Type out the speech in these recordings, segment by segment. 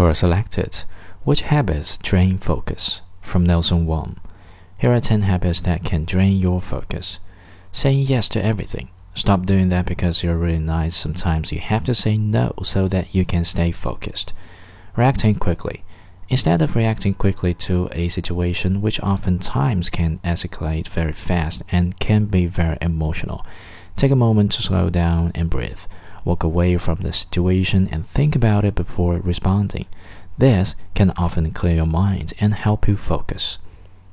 Quora selected Which habits drain focus? from Nelson Wong. Here are 10 habits that can drain your focus. Saying yes to everything. Stop doing that because you're really nice. Sometimes you have to say no so that you can stay focused. Reacting quickly. Instead of reacting quickly to a situation which oftentimes can escalate very fast and can be very emotional, take a moment to slow down and breathe. Walk away from the situation and think about it before responding. This can often clear your mind and help you focus.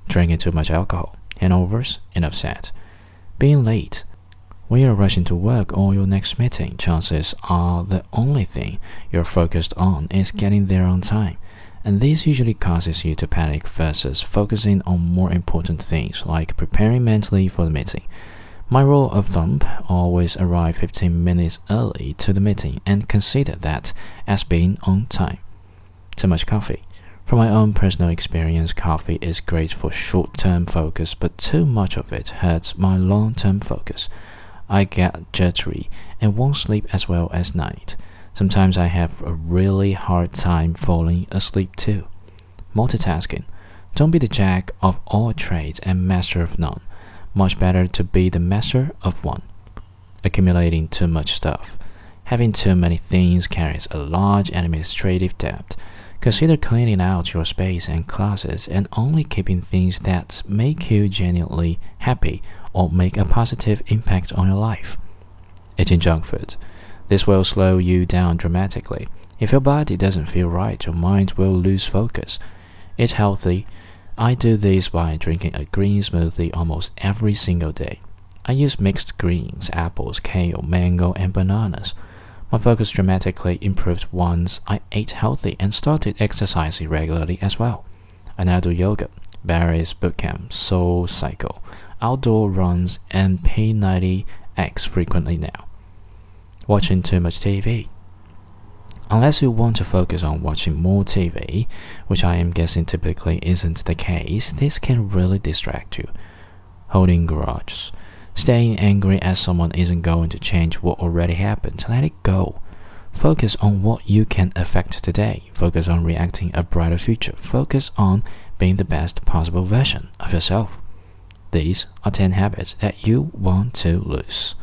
Drinking too much alcohol, hangovers, and upset. Being late. When you're rushing to work or your next meeting, chances are the only thing you're focused on is getting there on time and this usually causes you to panic versus focusing on more important things like preparing mentally for the meeting. My rule of thumb always arrive 15 minutes early to the meeting and consider that as being on time. Too much coffee. From my own personal experience, coffee is great for short term focus, but too much of it hurts my long term focus. I get jittery and won't sleep as well as night. Sometimes I have a really hard time falling asleep too. Multitasking. Don't be the jack of all trades and master of none. Much better to be the master of one. Accumulating too much stuff. Having too many things carries a large administrative debt. Consider cleaning out your space and closets and only keeping things that make you genuinely happy or make a positive impact on your life. Eating junk food. This will slow you down dramatically. If your body doesn't feel right, your mind will lose focus. Eat healthy. I do this by drinking a green smoothie almost every single day. I use mixed greens, apples, kale, mango, and bananas. My focus dramatically improved once I ate healthy and started exercising regularly as well. I now do yoga, various bootcamp, soul cycle, outdoor runs, and P90X frequently now watching too much TV. Unless you want to focus on watching more TV, which I am guessing typically isn't the case, this can really distract you. Holding grudges. Staying angry at someone isn't going to change what already happened. Let it go. Focus on what you can affect today. Focus on reacting a brighter future. Focus on being the best possible version of yourself. These are 10 habits that you want to lose.